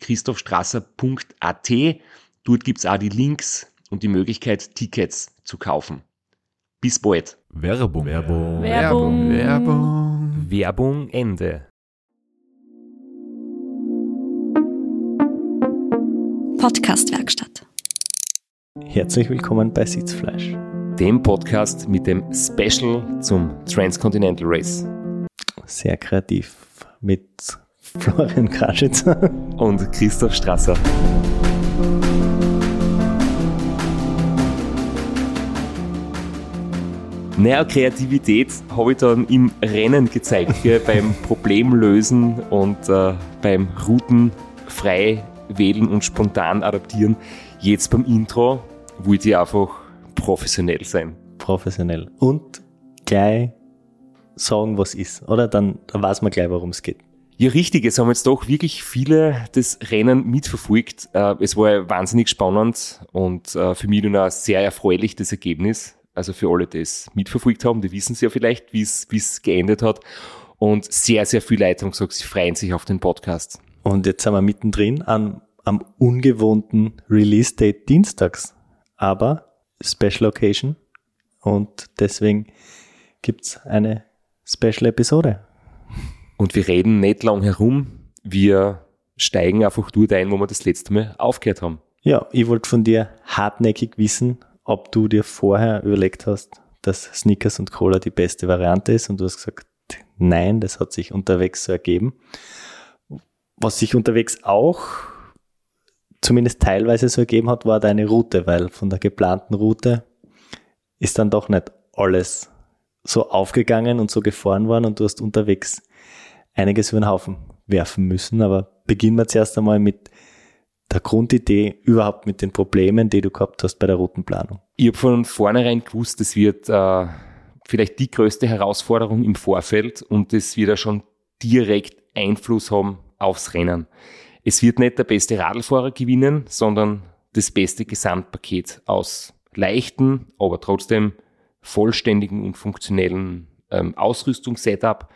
www.christophstrasser.at. Dort gibt's auch die Links und die Möglichkeit, Tickets zu kaufen. Bis bald. Werbung. Werbung. Werbung. Werbung. Werbung Ende. Podcastwerkstatt. Herzlich willkommen bei Sitzfleisch. Dem Podcast mit dem Special zum Transcontinental Race. Sehr kreativ mit Florian Kraschitzer. Und Christoph Strasser. Naja, Kreativität habe ich dann im Rennen gezeigt, gell, beim Problemlösen und äh, beim Routen frei wählen und spontan adaptieren. Jetzt beim Intro wollte ich einfach professionell sein. Professionell. Und gleich sagen, was ist, oder? Dann, dann weiß man gleich, worum es geht. Ja, richtig. Es haben jetzt doch wirklich viele das Rennen mitverfolgt. Äh, Es war wahnsinnig spannend und äh, für mich dann auch sehr erfreulich, das Ergebnis. Also für alle, die es mitverfolgt haben, die wissen es ja vielleicht, wie es wie es geendet hat. Und sehr, sehr viele Leute haben gesagt, sie freuen sich auf den Podcast. Und jetzt sind wir mittendrin am, am ungewohnten Release-Date dienstags. Aber Special Occasion. Und deswegen gibt's eine Special-Episode. Und wir reden nicht lang herum. Wir steigen einfach dort ein, wo wir das letzte Mal aufgehört haben. Ja, ich wollte von dir hartnäckig wissen, ob du dir vorher überlegt hast, dass Snickers und Cola die beste Variante ist und du hast gesagt, nein, das hat sich unterwegs so ergeben. Was sich unterwegs auch zumindest teilweise so ergeben hat, war deine Route, weil von der geplanten Route ist dann doch nicht alles so aufgegangen und so gefahren worden und du hast unterwegs einiges über den Haufen werfen müssen. Aber beginnen wir zuerst einmal mit der Grundidee, überhaupt mit den Problemen, die du gehabt hast bei der Routenplanung. Ich habe von vornherein gewusst, das wird äh, vielleicht die größte Herausforderung im Vorfeld und das wird ja schon direkt Einfluss haben aufs Rennen. Es wird nicht der beste Radlfahrer gewinnen, sondern das beste Gesamtpaket aus leichten, aber trotzdem vollständigen und funktionellen ähm, Ausrüstungssetup.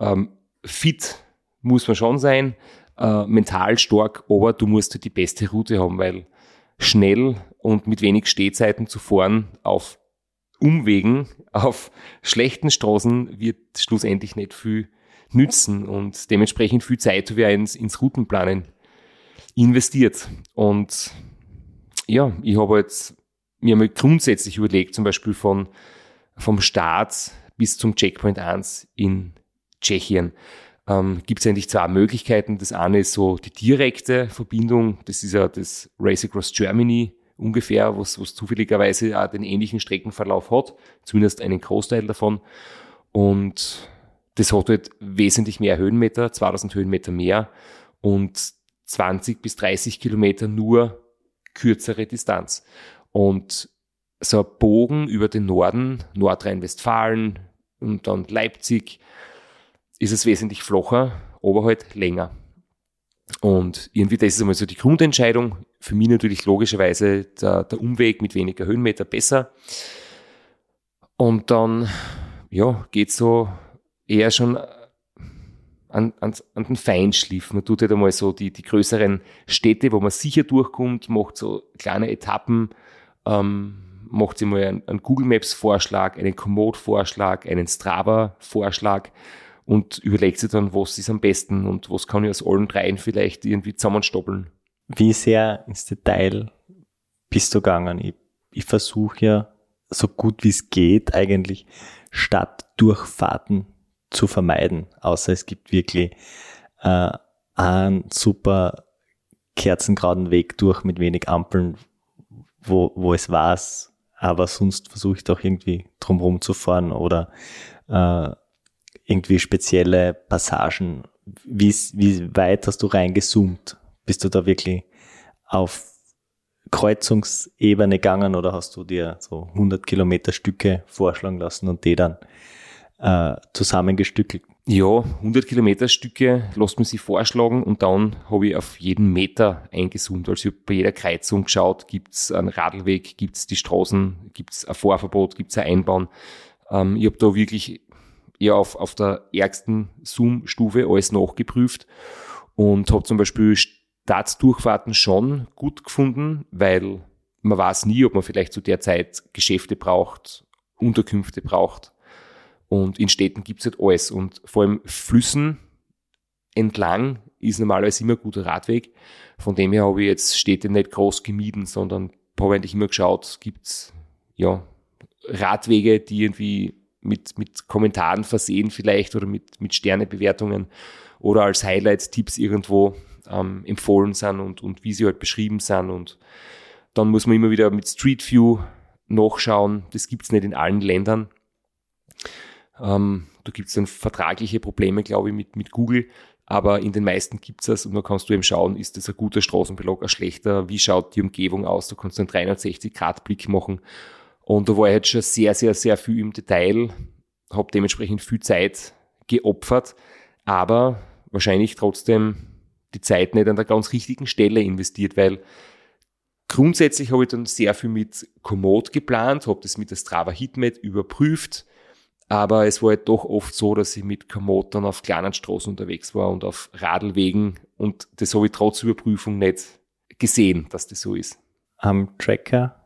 Ähm, fit muss man schon sein, äh, mental stark, aber du musst halt die beste Route haben, weil schnell und mit wenig Stehzeiten zu fahren auf Umwegen, auf schlechten Straßen wird schlussendlich nicht viel nützen und dementsprechend viel Zeit auch ins, ins Routenplanen investiert. Und ja, ich habe jetzt mir mal grundsätzlich überlegt, zum Beispiel von, vom Start bis zum Checkpoint 1 in Tschechien. Ähm, Gibt es eigentlich zwei Möglichkeiten. Das eine ist so die direkte Verbindung, das ist ja das Race Across Germany ungefähr, was, was zufälligerweise auch den ähnlichen Streckenverlauf hat, zumindest einen Großteil davon. Und das hat halt wesentlich mehr Höhenmeter, 2000 Höhenmeter mehr und 20 bis 30 Kilometer nur kürzere Distanz. Und so ein Bogen über den Norden, Nordrhein-Westfalen und dann Leipzig, ist es wesentlich flacher, aber halt länger. Und irgendwie, das ist einmal so die Grundentscheidung. Für mich natürlich logischerweise der, der Umweg mit weniger Höhenmeter besser. Und dann, ja, geht so eher schon an, an, an den Feinschliff. Man tut halt einmal so die, die größeren Städte, wo man sicher durchkommt, macht so kleine Etappen, ähm, macht sich mal einen, einen Google Maps Vorschlag, einen Komoot Vorschlag, einen Strava Vorschlag und überlegt sich dann, was ist am besten und was kann ich aus allen dreien vielleicht irgendwie zusammenstoppeln. wie sehr ins Detail bist du gegangen? Ich, ich versuche ja so gut wie es geht eigentlich Stadtdurchfahrten zu vermeiden, außer es gibt wirklich äh, einen super kerzengraden Weg durch mit wenig Ampeln, wo, wo es war, aber sonst versuche ich doch irgendwie drumherum zu fahren oder äh, irgendwie spezielle Passagen. Wie, wie weit hast du reingezoomt? Bist du da wirklich auf Kreuzungsebene gegangen oder hast du dir so 100 Kilometer Stücke vorschlagen lassen und die dann äh, zusammengestückelt? Ja, 100 Kilometer Stücke lässt man sich vorschlagen und dann habe ich auf jeden Meter eingezoomt. Also ich habe bei jeder Kreuzung geschaut, gibt es einen Radlweg, gibt es die Straßen, gibt es ein Vorverbot, gibt es ein Einbauen. Ähm, ich habe da wirklich eher auf, auf der ärgsten Zoom-Stufe alles nachgeprüft und habe zum Beispiel Stadtdurchfahrten schon gut gefunden, weil man weiß nie, ob man vielleicht zu der Zeit Geschäfte braucht, Unterkünfte braucht und in Städten gibt es halt alles. Und vor allem Flüssen entlang ist normalerweise immer ein guter Radweg. Von dem her habe ich jetzt Städte nicht groß gemieden, sondern habe eigentlich immer geschaut, gibt es ja, Radwege, die irgendwie mit, mit Kommentaren versehen vielleicht oder mit, mit Sternebewertungen oder als Highlight-Tipps irgendwo ähm, empfohlen sind und, und wie sie halt beschrieben sind. Und dann muss man immer wieder mit Street View nachschauen. Das gibt es nicht in allen Ländern. Ähm, da gibt es dann vertragliche Probleme, glaube ich, mit, mit Google. Aber in den meisten gibt es das und da kannst du eben schauen, ist das ein guter Straßenbelag, ein schlechter, wie schaut die Umgebung aus, da kannst du einen 360-Grad-Blick machen. Und da war ich jetzt schon sehr, sehr, sehr viel im Detail, habe dementsprechend viel Zeit geopfert, aber wahrscheinlich trotzdem die Zeit nicht an der ganz richtigen Stelle investiert, weil grundsätzlich habe ich dann sehr viel mit Komoot geplant, habe das mit der Strava Hitmap überprüft, aber es war halt doch oft so, dass ich mit Komoot dann auf kleinen Straßen unterwegs war und auf Radlwegen und das habe ich trotz Überprüfung nicht gesehen, dass das so ist. Am Tracker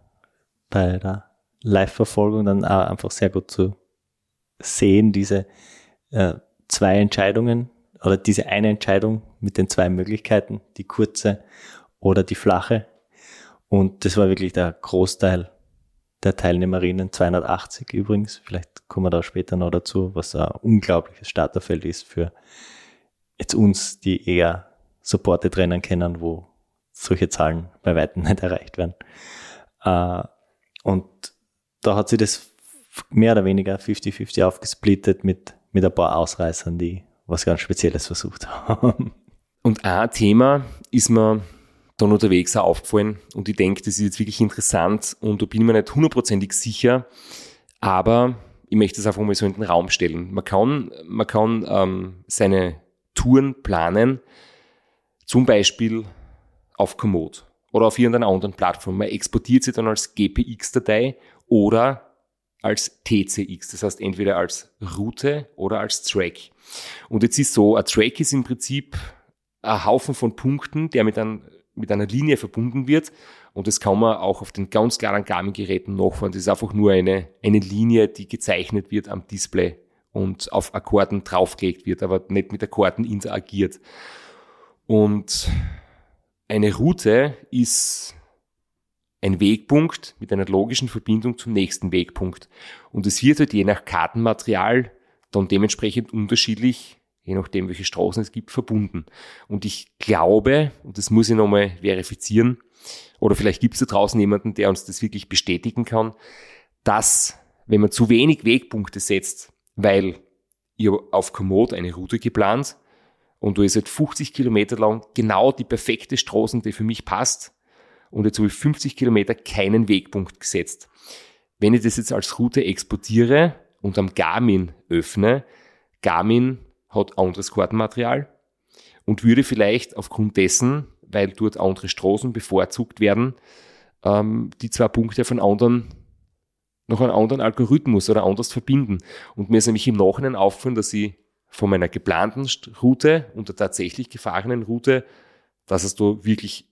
bei der Live-Verfolgung dann auch einfach sehr gut zu sehen, diese äh, zwei Entscheidungen oder diese eine Entscheidung mit den zwei Möglichkeiten, die kurze oder die flache. Und das war wirklich der Großteil der Teilnehmerinnen 280 übrigens. Vielleicht kommen wir da später noch dazu, was ein unglaubliches Starterfeld ist für jetzt uns, die eher supported Rennen kennen, wo solche Zahlen bei weitem nicht erreicht werden. Äh, und da hat sie das mehr oder weniger 50-50 aufgesplittet mit, mit ein paar Ausreißern, die was ganz Spezielles versucht haben. Und ein Thema ist mir dann unterwegs auch aufgefallen und ich denke, das ist jetzt wirklich interessant und da bin ich mir nicht hundertprozentig sicher, aber ich möchte es einfach mal so in den Raum stellen. Man kann, man kann ähm, seine Touren planen, zum Beispiel auf Komoot oder auf irgendeiner anderen Plattform. Man exportiert sie dann als GPX-Datei oder als TCX, das heißt entweder als Route oder als Track. Und jetzt ist so, ein Track ist im Prinzip ein Haufen von Punkten, der mit einem mit einer Linie verbunden wird. Und das kann man auch auf den ganz klaren Garmin-Geräten nachfahren. Das ist einfach nur eine, eine Linie, die gezeichnet wird am Display und auf Akkorden draufgelegt wird, aber nicht mit Akkorden interagiert. Und eine Route ist ein Wegpunkt mit einer logischen Verbindung zum nächsten Wegpunkt. Und es wird halt je nach Kartenmaterial dann dementsprechend unterschiedlich je nachdem, welche Straßen es gibt, verbunden. Und ich glaube, und das muss ich nochmal verifizieren, oder vielleicht gibt es da draußen jemanden, der uns das wirklich bestätigen kann, dass wenn man zu wenig Wegpunkte setzt, weil ihr auf Komoot eine Route geplant und du ist halt 50 Kilometer lang genau die perfekte Straße, die für mich passt, und jetzt habe ich 50 Kilometer keinen Wegpunkt gesetzt. Wenn ich das jetzt als Route exportiere und am Garmin öffne, Garmin hat anderes Kartenmaterial und würde vielleicht aufgrund dessen, weil dort andere Straßen bevorzugt werden, ähm, die zwei Punkte von anderen noch einen anderen Algorithmus oder anders verbinden. Und mir ist nämlich im Nachhinein aufgefallen, dass ich von meiner geplanten Route und der tatsächlich gefahrenen Route, dass es da wirklich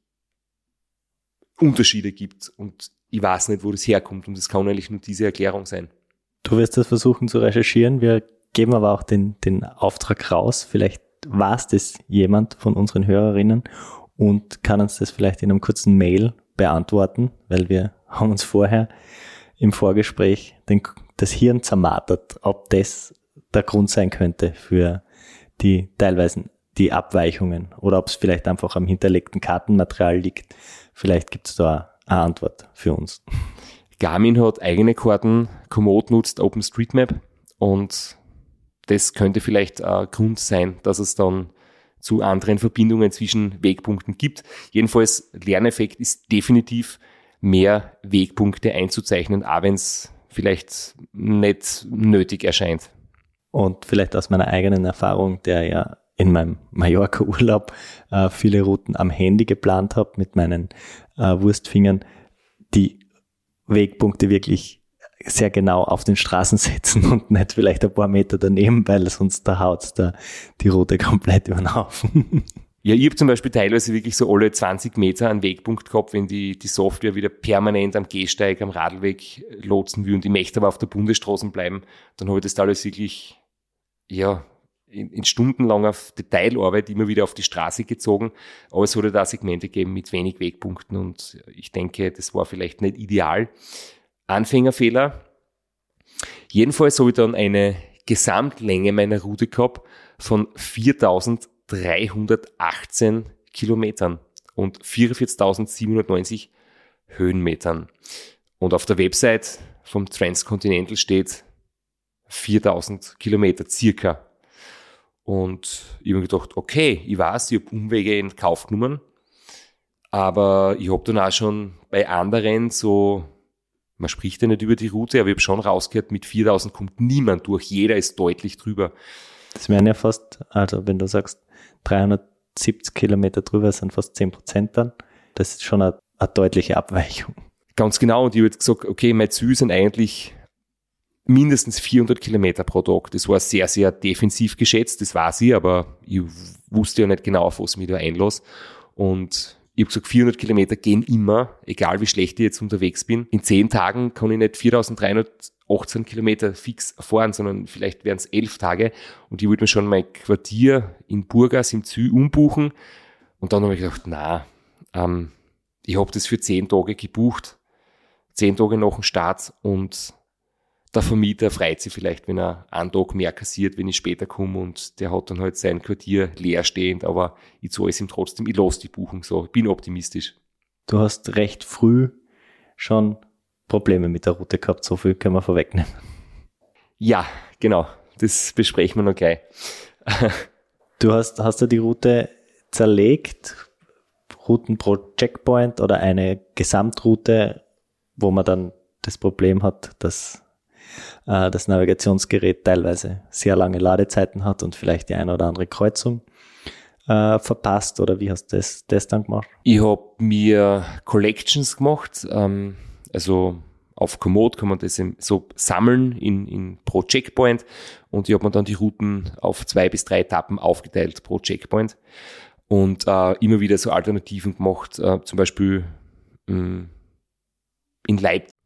Unterschiede gibt. Und ich weiß nicht, wo das herkommt. Und es kann eigentlich nur diese Erklärung sein. Du wirst das versuchen zu recherchieren. Wir geben aber auch den, den Auftrag raus. Vielleicht war es das jemand von unseren Hörerinnen und kann uns das vielleicht in einem kurzen Mail beantworten, weil wir haben uns vorher im Vorgespräch den, das Hirn zermartert, ob das der Grund sein könnte für die teilweise die Abweichungen oder ob es vielleicht einfach am hinterlegten Kartenmaterial liegt. Vielleicht gibt es da eine Antwort für uns. Garmin hat eigene Karten, Komoot nutzt OpenStreetMap und das könnte vielleicht ein Grund sein, dass es dann zu anderen Verbindungen zwischen Wegpunkten gibt. Jedenfalls, Lerneffekt ist definitiv mehr Wegpunkte einzuzeichnen, auch wenn es vielleicht nicht nötig erscheint. Und vielleicht aus meiner eigenen Erfahrung, der ja in meinem Mallorca-Urlaub äh, viele Routen am Handy geplant habe mit meinen äh, Wurstfingern, die Wegpunkte wirklich sehr genau auf den Straßen setzen und nicht vielleicht ein paar Meter daneben, weil sonst da haut da die Route komplett über den Haufen. Ja, ich habe zum Beispiel teilweise wirklich so alle 20 Meter einen Wegpunkt gehabt, wenn die, die Software wieder permanent am Gehsteig, am Radweg lotsen will und ich möchte aber auf der Bundesstraße bleiben, dann habe ich das teilweise wirklich, ja, in, in stundenlanger Detailarbeit immer wieder auf die Straße gezogen. Aber es wurde da Segmente gegeben mit wenig Wegpunkten und ich denke, das war vielleicht nicht ideal. Anfängerfehler. Jedenfalls habe ich dann eine Gesamtlänge meiner Route gehabt von 4318 Kilometern und 44.790 Höhenmetern. Und auf der Website vom Transcontinental steht 4000 Kilometer circa. Und ich habe mir gedacht, okay, ich weiß, ich habe Umwege in Kauf genommen, aber ich habe dann auch schon bei anderen so man spricht ja nicht über die Route, aber ich habe schon rausgehört, mit 4000 kommt niemand durch. Jeder ist deutlich drüber. Das wären ja fast, also wenn du sagst, 370 Kilometer drüber sind fast 10 Prozent dann. Das ist schon eine, eine deutliche Abweichung. Ganz genau. Und ich habe gesagt, okay, mein Ziel sind eigentlich mindestens 400 Kilometer pro Tag. Das war sehr, sehr defensiv geschätzt, das war sie, aber ich wusste ja nicht genau, auf was ich mich da einlasse. Und ich habe gesagt, 400 Kilometer gehen immer, egal wie schlecht ich jetzt unterwegs bin. In zehn Tagen kann ich nicht 4318 Kilometer fix fahren, sondern vielleicht wären es elf Tage. Und ich wollte mir schon mein Quartier in Burgas im Zü umbuchen. Und dann habe ich gedacht, na, ähm, ich habe das für zehn Tage gebucht. Zehn Tage nach dem Start und der Vermieter freut sich vielleicht, wenn er einen Tag mehr kassiert, wenn ich später komme und der hat dann halt sein Quartier leerstehend, aber ich zahle es ihm trotzdem, ich lasse die Buchung so, ich bin optimistisch. Du hast recht früh schon Probleme mit der Route gehabt, so viel können wir vorwegnehmen. Ja, genau, das besprechen wir noch gleich. du hast, hast du die Route zerlegt, Routen pro Checkpoint oder eine Gesamtroute, wo man dann das Problem hat, dass äh, das Navigationsgerät teilweise sehr lange Ladezeiten hat und vielleicht die eine oder andere Kreuzung äh, verpasst. Oder wie hast du das, das dann gemacht? Ich habe mir Collections gemacht, ähm, also auf Komoot kann man das so sammeln in, in pro Checkpoint. Und ich habe mir dann die Routen auf zwei bis drei Etappen aufgeteilt pro Checkpoint. Und äh, immer wieder so Alternativen gemacht, äh, zum Beispiel mh, mm, in Leipzig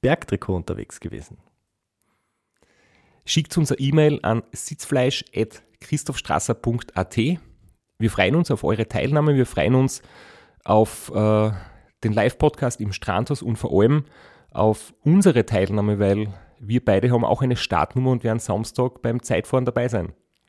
Bergtrikot unterwegs gewesen? Schickt uns eine E-Mail an sitzfleisch.christophstrasser.at. Wir freuen uns auf eure Teilnahme, wir freuen uns auf äh, den Live-Podcast im Strandhaus und vor allem auf unsere Teilnahme, weil wir beide haben auch eine Startnummer und werden Samstag beim Zeitfahren dabei sein.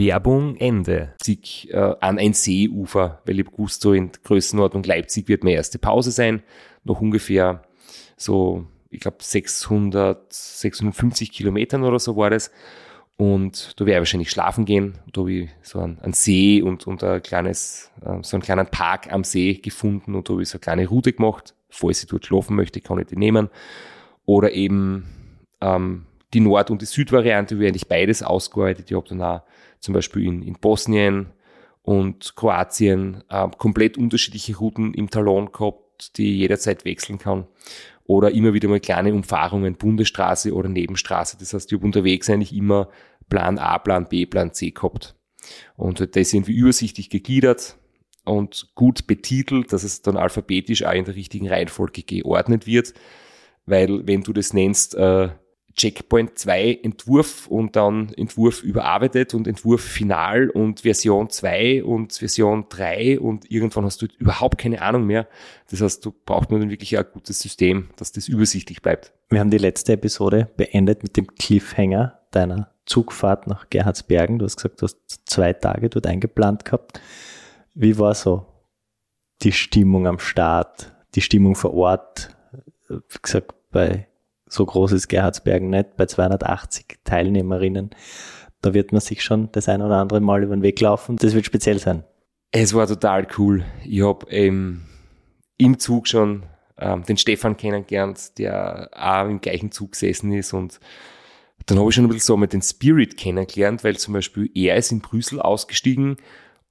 Werbung Ende. Leipzig äh, an ein Seeufer, weil ich gewusst, so in Größenordnung Leipzig wird meine erste Pause sein. Noch ungefähr so, ich glaube 600, 650 Kilometern oder so war das. Und da werde ich wahrscheinlich schlafen gehen. Da habe ich so einen, einen See und, und ein kleines, äh, so einen kleinen Park am See gefunden und da habe ich so eine kleine Route gemacht. Falls ich dort schlafen möchte, kann ich die nehmen. Oder eben ähm, die Nord- und die Südvariante, wie eigentlich beides ausgearbeitet. Ich habe dann auch zum Beispiel in, in Bosnien und Kroatien äh, komplett unterschiedliche Routen im Talon gehabt, die jederzeit wechseln kann. Oder immer wieder mal kleine Umfahrungen, Bundesstraße oder Nebenstraße. Das heißt, ich habe unterwegs eigentlich immer Plan A, Plan B, Plan C gehabt. Und das ist irgendwie übersichtlich gegliedert und gut betitelt, dass es dann alphabetisch auch in der richtigen Reihenfolge geordnet wird. Weil wenn du das nennst, äh, Checkpoint 2 Entwurf und dann Entwurf überarbeitet und Entwurf final und Version 2 und Version 3 und irgendwann hast du überhaupt keine Ahnung mehr. Das heißt, du brauchst nur dann wirklich ein gutes System, dass das übersichtlich bleibt. Wir haben die letzte Episode beendet mit dem Cliffhanger deiner Zugfahrt nach Gerhardsbergen. Du hast gesagt, du hast zwei Tage dort eingeplant gehabt. Wie war so die Stimmung am Start, die Stimmung vor Ort? Wie gesagt, bei so groß ist Gerhardsbergen nicht, bei 280 Teilnehmerinnen. Da wird man sich schon das ein oder andere Mal über den Weg laufen. Das wird speziell sein. Es war total cool. Ich habe ähm, im Zug schon ähm, den Stefan kennengelernt, der auch im gleichen Zug gesessen ist und dann habe ich schon ein bisschen so mit den Spirit kennengelernt, weil zum Beispiel er ist in Brüssel ausgestiegen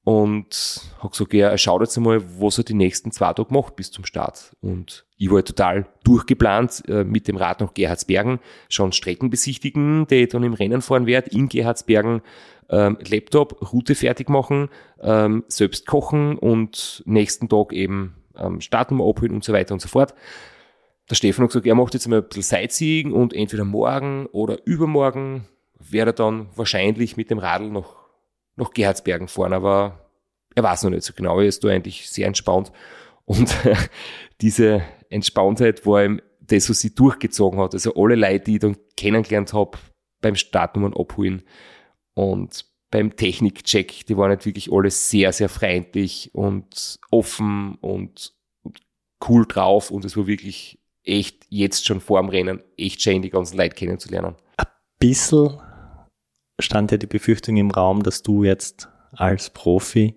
und hat gesagt, ja, er schaut jetzt einmal, was er die nächsten zwei Tage macht bis zum Start. Und ich war total durchgeplant äh, mit dem Rad nach Gerhardsbergen, schon Strecken besichtigen, die ich dann im Rennen fahren werde, in Gerhardsbergen, ähm, Laptop, Route fertig machen, ähm, selbst kochen und nächsten Tag eben ähm, Startnummer abholen und so weiter und so fort. Der Stefan hat gesagt, er macht jetzt einmal ein bisschen Sightseeing und entweder morgen oder übermorgen werde er dann wahrscheinlich mit dem Radl nach, nach Gerhardsbergen fahren, aber er weiß noch nicht so genau, er ist da eigentlich sehr entspannt und diese Entspanntheit war ihm das, was sie durchgezogen hat. Also alle Leute, die ich dann kennengelernt habe, beim Startnummern abholen und beim Technikcheck, die waren halt wirklich alle sehr, sehr freundlich und offen und, und cool drauf und es war wirklich echt jetzt schon vor dem Rennen echt schön, die ganzen Leute kennenzulernen. Bissl stand ja die Befürchtung im Raum, dass du jetzt als Profi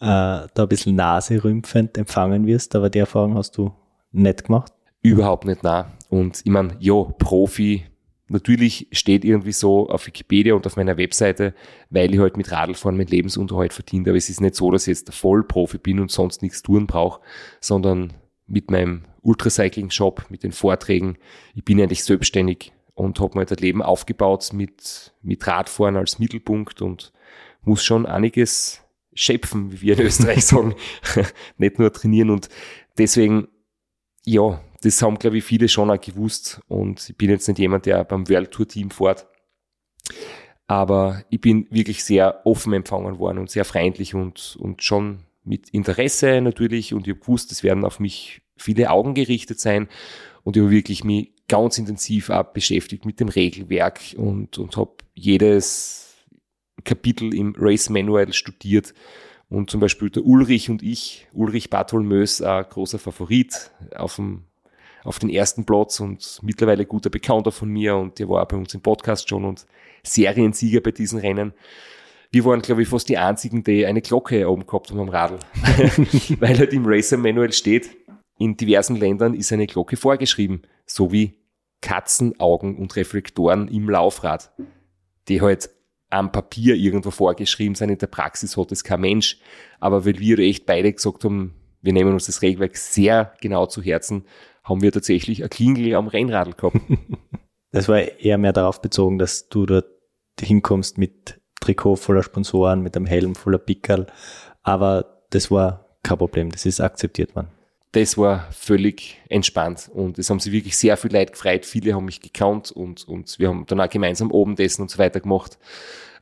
äh, da ein bisschen naserümpfend empfangen wirst, aber die Erfahrung hast du nicht gemacht. Überhaupt nicht nah. Und ich meine, ja, Profi, natürlich steht irgendwie so auf Wikipedia und auf meiner Webseite, weil ich halt mit Radlfahren meinen Lebensunterhalt verdiene. Aber es ist nicht so, dass ich jetzt Vollprofi bin und sonst nichts tun brauche, sondern mit meinem Ultracycling-Shop, mit den Vorträgen, ich bin eigentlich selbstständig und habe mir halt ein Leben aufgebaut mit, mit Radfahren als Mittelpunkt und muss schon einiges schöpfen, wie wir in Österreich sagen, nicht nur trainieren und deswegen, ja, das haben, glaube ich, viele schon auch gewusst und ich bin jetzt nicht jemand, der beim World Tour Team fährt, aber ich bin wirklich sehr offen empfangen worden und sehr freundlich und, und schon mit Interesse natürlich und ich habe gewusst, es werden auf mich viele Augen gerichtet sein und ich habe wirklich mich ganz intensiv auch beschäftigt mit dem Regelwerk und, und habe jedes Kapitel im Race Manual studiert und zum Beispiel der Ulrich und ich, Ulrich Bartholmös, ein großer Favorit auf dem auf den ersten Platz und mittlerweile guter Bekannter von mir und der war auch bei uns im Podcast schon und Seriensieger bei diesen Rennen. Wir waren, glaube ich, fast die einzigen, die eine Glocke oben gehabt haben am Radl. Weil halt im Racer Manual steht, in diversen Ländern ist eine Glocke vorgeschrieben, so wie Katzenaugen und Reflektoren im Laufrad, die halt am Papier irgendwo vorgeschrieben sind. In der Praxis hat es kein Mensch. Aber weil wir echt beide gesagt haben, wir nehmen uns das Regelwerk sehr genau zu Herzen, haben wir tatsächlich ein Klingel am Rennradl gehabt. Das war eher mehr darauf bezogen, dass du dort hinkommst mit Trikot voller Sponsoren, mit einem Helm voller Pickerl. Aber das war kein Problem, das ist akzeptiert worden. Das war völlig entspannt und es haben sich wirklich sehr viel Leute gefreut. Viele haben mich gekannt und, und wir haben dann auch gemeinsam oben dessen und so weiter gemacht.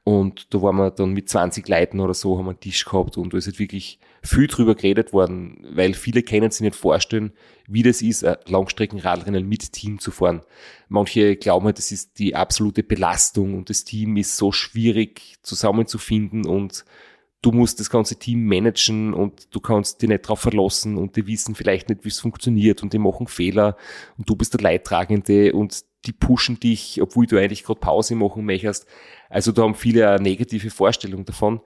Und da waren wir dann mit 20 Leuten oder so, haben wir einen Tisch gehabt und da ist halt wirklich viel drüber geredet worden, weil viele können sich nicht vorstellen, wie das ist, Langstreckenradrennen mit Team zu fahren. Manche glauben halt, das ist die absolute Belastung und das Team ist so schwierig zusammenzufinden und du musst das ganze Team managen und du kannst dich nicht darauf verlassen und die wissen vielleicht nicht, wie es funktioniert und die machen Fehler und du bist der Leidtragende und die pushen dich, obwohl du eigentlich gerade Pause machen möchtest. Also da haben viele eine negative Vorstellung davon.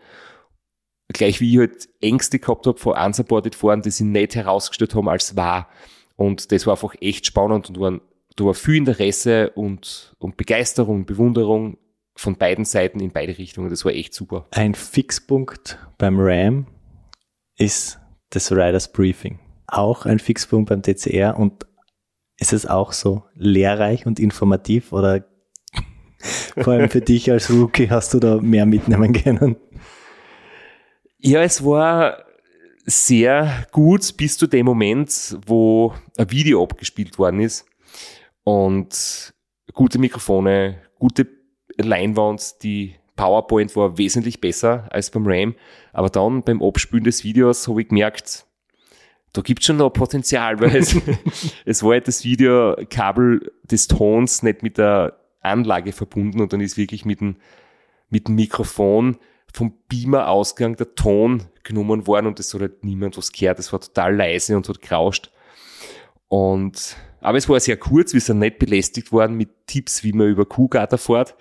Gleich wie ich halt Ängste gehabt habe vor unsupported Fahren, die sie nicht herausgestellt haben als wahr. Und das war einfach echt spannend und waren, da war viel Interesse und, und Begeisterung, Bewunderung von beiden Seiten in beide Richtungen. Das war echt super. Ein Fixpunkt beim RAM ist das Riders Briefing. Auch ein Fixpunkt beim TCR und ist es auch so lehrreich und informativ oder vor allem für dich als Rookie hast du da mehr mitnehmen können? Ja, es war sehr gut bis zu dem Moment, wo ein Video abgespielt worden ist und gute Mikrofone, gute Leinwand, die PowerPoint war wesentlich besser als beim RAM, aber dann beim Abspielen des Videos habe ich gemerkt, da gibt es schon noch Potenzial, weil es, es war halt das Videokabel des Tons nicht mit der Anlage verbunden und dann ist wirklich mit dem, mit dem Mikrofon vom Beamer ausgegangen der Ton genommen worden und es hat halt niemand was gehört. Es war total leise und hat gerauscht. Und, aber es war sehr kurz, wir sind nicht belästigt worden mit Tipps, wie man über Kuhgatter fährt.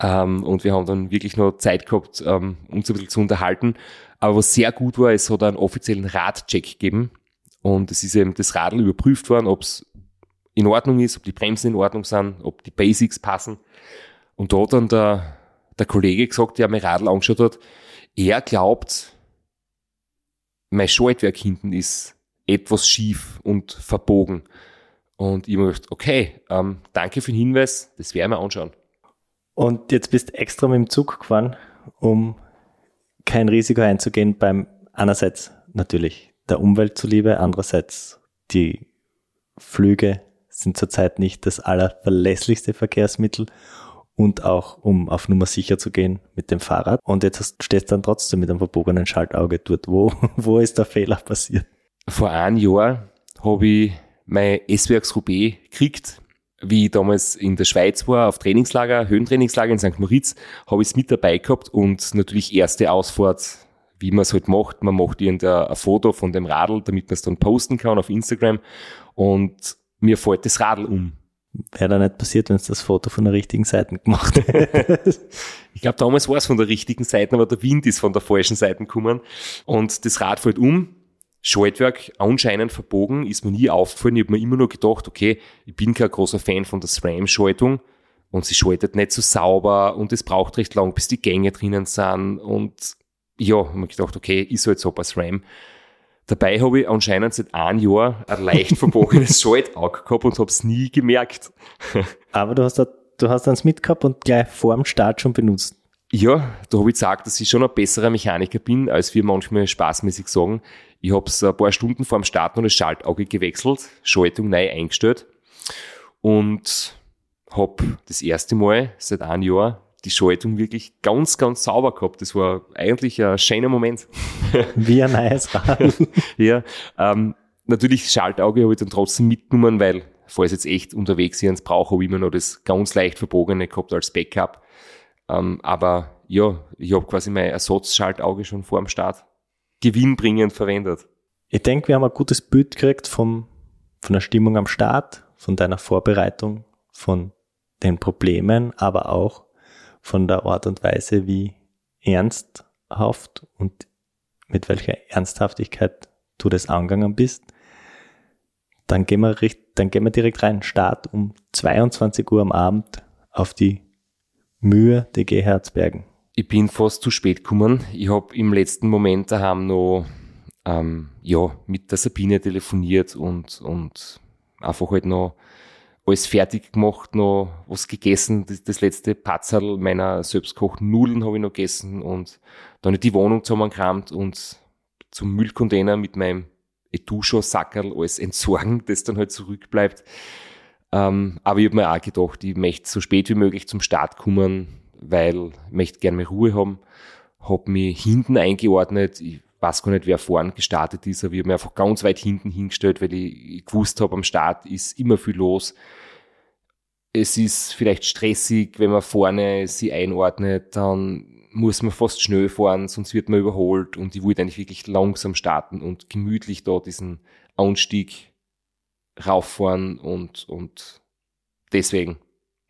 Ähm, und wir haben dann wirklich noch Zeit gehabt, ähm, uns ein bisschen zu unterhalten. Aber was sehr gut war, es hat einen offiziellen Radcheck gegeben. Und es ist eben das Radl überprüft worden, ob es in Ordnung ist, ob die Bremsen in Ordnung sind, ob die Basics passen. Und da hat dann der, der Kollege gesagt, der mein Radl angeschaut hat, er glaubt, mein Schaltwerk hinten ist etwas schief und verbogen. Und ich habe gedacht, okay, ähm, danke für den Hinweis, das werden wir anschauen. Und jetzt bist du extra mit dem Zug gefahren, um kein Risiko einzugehen beim einerseits natürlich der Umwelt zuliebe, andererseits die Flüge sind zurzeit nicht das allerverlässlichste Verkehrsmittel und auch um auf Nummer sicher zu gehen mit dem Fahrrad. Und jetzt stehst du dann trotzdem mit einem verbogenen Schaltauge dort. Wo, wo ist der Fehler passiert? Vor einem Jahr habe ich mein S-Werks Roubaix gekriegt. Wie ich damals in der Schweiz war, auf Trainingslager, Höhentrainingslager in St. Moritz, habe ich es mit dabei gehabt und natürlich erste Ausfahrt, wie man es halt macht. Man macht irgendein Foto von dem Radl, damit man es dann posten kann auf Instagram. Und mir fällt das Radl um. Wäre da nicht passiert, wenn es das Foto von der richtigen Seite gemacht hätte. ich glaube, damals war es von der richtigen Seite, aber der Wind ist von der falschen Seite gekommen. Und das Rad fällt um. Schaltwerk anscheinend verbogen, ist mir nie aufgefallen. Ich habe mir immer nur gedacht, okay, ich bin kein großer Fan von der SRAM-Schaltung und sie schaltet nicht so sauber und es braucht recht lang, bis die Gänge drinnen sind. Und ja, habe mir gedacht, okay, ist halt so bei SRAM. Dabei habe ich anscheinend seit einem Jahr ein leicht verbogenes Schaltauge gehabt und habe es nie gemerkt. Aber du hast, da, du hast eins mitgehabt und gleich vor dem Start schon benutzt. Ja, da habe ich gesagt, dass ich schon ein besserer Mechaniker bin, als wir manchmal spaßmäßig sagen. Ich habe es ein paar Stunden vor dem Start noch das Schaltauge gewechselt, Schaltung neu eingestellt und habe das erste Mal seit einem Jahr die Schaltung wirklich ganz, ganz sauber gehabt. Das war eigentlich ein schöner Moment. Wie ein neues Rad. ja, ähm, natürlich das Schaltauge habe ich dann trotzdem mitgenommen, weil falls jetzt echt unterwegs eins brauche, habe ich immer noch das ganz leicht verbogene gehabt als Backup. Ähm, aber ja, ich habe quasi mein Ersatzschaltauge schon vor dem Start gewinnbringend verwendet. Ich denke, wir haben ein gutes Bild gekriegt vom, von der Stimmung am Start, von deiner Vorbereitung, von den Problemen, aber auch von der Art und Weise, wie ernsthaft und mit welcher Ernsthaftigkeit du das angegangen bist. Dann gehen wir, dann gehen wir direkt rein. Start um 22 Uhr am Abend auf die Mühe DG Herzbergen. Ich bin fast zu spät gekommen. Ich habe im letzten Moment daheim noch ähm, ja, mit der Sabine telefoniert und, und einfach halt noch alles fertig gemacht, noch was gegessen. Das, das letzte Patzerl meiner selbstgekochten Nudeln habe ich noch gegessen und dann die Wohnung zusammengekramt und zum Müllcontainer mit meinem Etuscho-Sackerl alles entsorgen, das dann halt zurückbleibt. Ähm, aber ich habe mir auch gedacht, ich möchte so spät wie möglich zum Start kommen, weil ich möchte gerne mehr Ruhe haben. Habe mich hinten eingeordnet. Ich weiß gar nicht, wer vorn gestartet ist, aber ich habe mich einfach ganz weit hinten hingestellt, weil ich gewusst habe, am Start ist immer viel los. Es ist vielleicht stressig, wenn man vorne sie einordnet, dann muss man fast schnell fahren, sonst wird man überholt und ich wollte eigentlich wirklich langsam starten und gemütlich da diesen Anstieg rauffahren und, und deswegen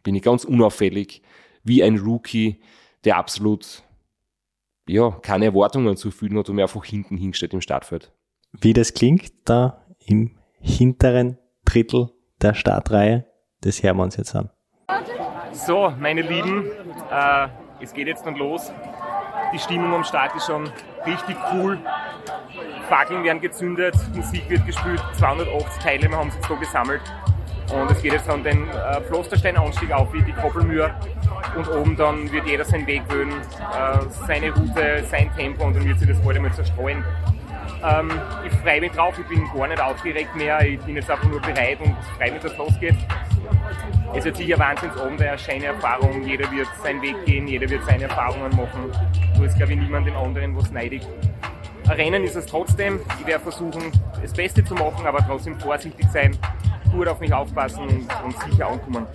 bin ich ganz unauffällig, wie ein Rookie, der absolut ja, keine Erwartungen zu fühlen hat und mir einfach hinten hingestellt im Startfeld. Wie das klingt, da im hinteren Drittel der Startreihe, das hören wir uns jetzt an. So, meine Lieben, äh, es geht jetzt dann los. Die Stimmung am Start ist schon richtig cool. Fackeln werden gezündet, Musik wird gespielt, 280 Teilnehmer haben sich so gesammelt. Und es geht jetzt dann den äh, Pflasterstein-Anstieg auf, wie die Koppelmühr. Und oben dann wird jeder seinen Weg wählen, äh, seine Route, sein Tempo und dann wird sich das bald einmal zerstreuen. Ähm, ich freue mich drauf, ich bin gar nicht aufgeregt mehr, ich bin jetzt einfach nur bereit und freue mich, dass es losgeht. Es wird sicher Wahnsinnsabend, eine schöne Erfahrung, jeder wird seinen Weg gehen, jeder wird seine Erfahrungen machen. Du ist, glaube ich, niemand den anderen was neidig. Rennen ist es trotzdem. Ich werde versuchen, das Beste zu machen, aber trotzdem vorsichtig sein, gut auf mich aufpassen und, und sicher ankommen.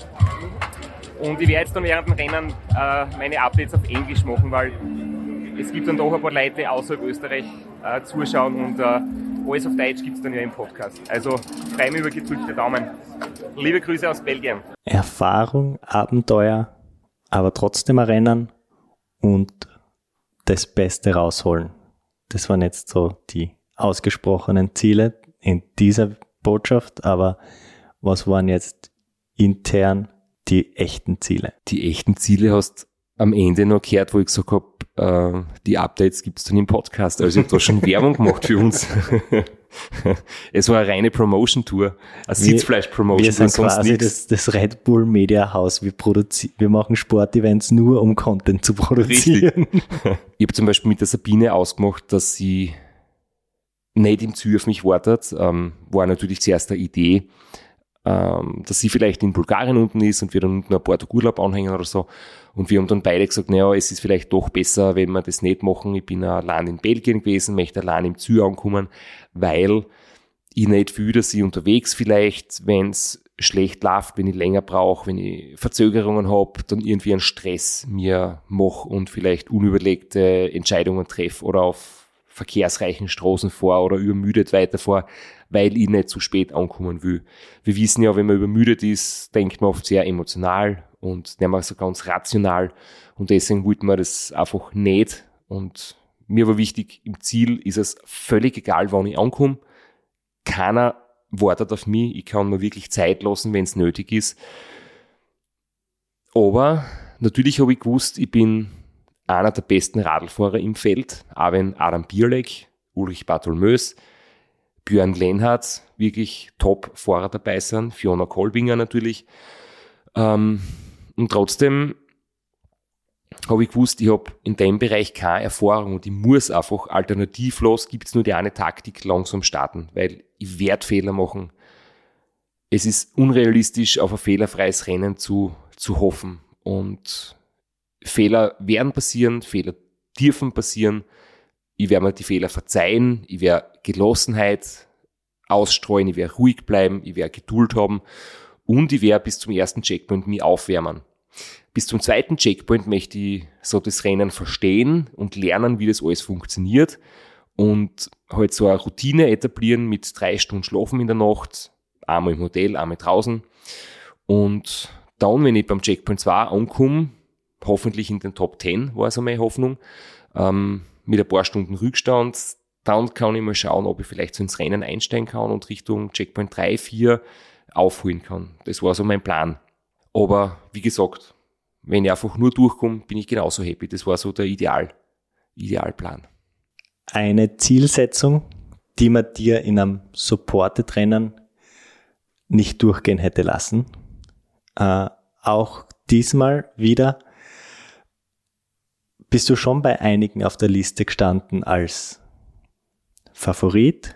Und ich werde jetzt dann während dem Rennen äh, meine Updates auf Englisch machen, weil es gibt dann doch ein paar Leute außerhalb Österreich äh, zuschauen und äh, alles auf Deutsch gibt es dann ja im Podcast. Also freue mich über gedrückte Daumen. Liebe Grüße aus Belgien. Erfahrung, Abenteuer, aber trotzdem ein Rennen und das Beste rausholen. Das waren jetzt so die ausgesprochenen Ziele in dieser Botschaft, aber was waren jetzt intern die echten Ziele? Die echten Ziele hast am Ende noch gehört, wo ich gesagt habe, äh, die Updates gibt es dann im Podcast. Also ich habe da schon Werbung gemacht für uns. es war eine reine Promotion-Tour, eine Sitzfleisch-Promotion. Wir sind quasi das, das, Red Bull Media House. Wir, wir machen Sportevents nur, um Content zu produzieren. Richtig. ich habe zum Beispiel mit der Sabine ausgemacht, dass sie nicht im Ziel auf mich wartet. Ähm, war natürlich zuerst eine Idee, ähm, dass sie vielleicht in Bulgarien unten ist und wir dann unten ein paar Urlaub anhängen oder so. Und wir haben dann beide gesagt, naja, es ist vielleicht doch besser, wenn wir das nicht machen. Ich bin allein in Belgien gewesen, möchte allein im Ziel ankommen, weil ich nicht fühle, dass ich unterwegs vielleicht, wenn es schlecht läuft, wenn ich länger brauche, wenn ich Verzögerungen habe, dann irgendwie einen Stress mir mache und vielleicht unüberlegte Entscheidungen treffe oder auf verkehrsreichen Straßen vor oder übermüdet weiter vor, weil ich nicht zu spät ankommen will. Wir wissen ja, wenn man übermüdet ist, denkt man oft sehr emotional und nicht mal so ganz rational und deswegen wollten wir das einfach nicht und mir war wichtig, im Ziel ist es völlig egal, wann ich ankomme. Keiner wartet auf mich, ich kann mir wirklich Zeit lassen, wenn es nötig ist. Aber natürlich habe ich gewusst, ich bin einer der besten Radlfahrer im Feld, auch wenn Adam Bierleck, Ulrich Bartholmös, Björn Lenhardt, wirklich Top-Fahrer dabei sind, Fiona Kolbinger natürlich. Ähm, und trotzdem habe ich gewusst, ich habe in dem Bereich keine Erfahrung und ich muss einfach alternativlos, gibt es nur die eine Taktik, langsam starten, weil ich werde Fehler machen. Es ist unrealistisch, auf ein fehlerfreies Rennen zu, zu hoffen. Und Fehler werden passieren, Fehler dürfen passieren. Ich werde mir die Fehler verzeihen, ich werde Gelassenheit ausstreuen, ich werde ruhig bleiben, ich werde Geduld haben und ich werde bis zum ersten Checkpoint mich aufwärmen. Bis zum zweiten Checkpoint möchte ich so das Rennen verstehen und lernen, wie das alles funktioniert und halt so eine Routine etablieren mit drei Stunden Schlafen in der Nacht, einmal im Hotel, einmal draußen. Und dann, wenn ich beim Checkpoint 2 ankomme, hoffentlich in den Top 10, war so meine Hoffnung, ähm, mit ein paar Stunden Rückstand, dann kann ich mal schauen, ob ich vielleicht so ins Rennen einsteigen kann und Richtung Checkpoint 3, 4 aufholen kann. Das war so mein Plan. Aber wie gesagt, wenn ich einfach nur durchkomme, bin ich genauso happy. Das war so der Ideal, Idealplan. Eine Zielsetzung, die man dir in einem Supported-Rennen nicht durchgehen hätte lassen. Äh, auch diesmal wieder bist du schon bei einigen auf der Liste gestanden als Favorit,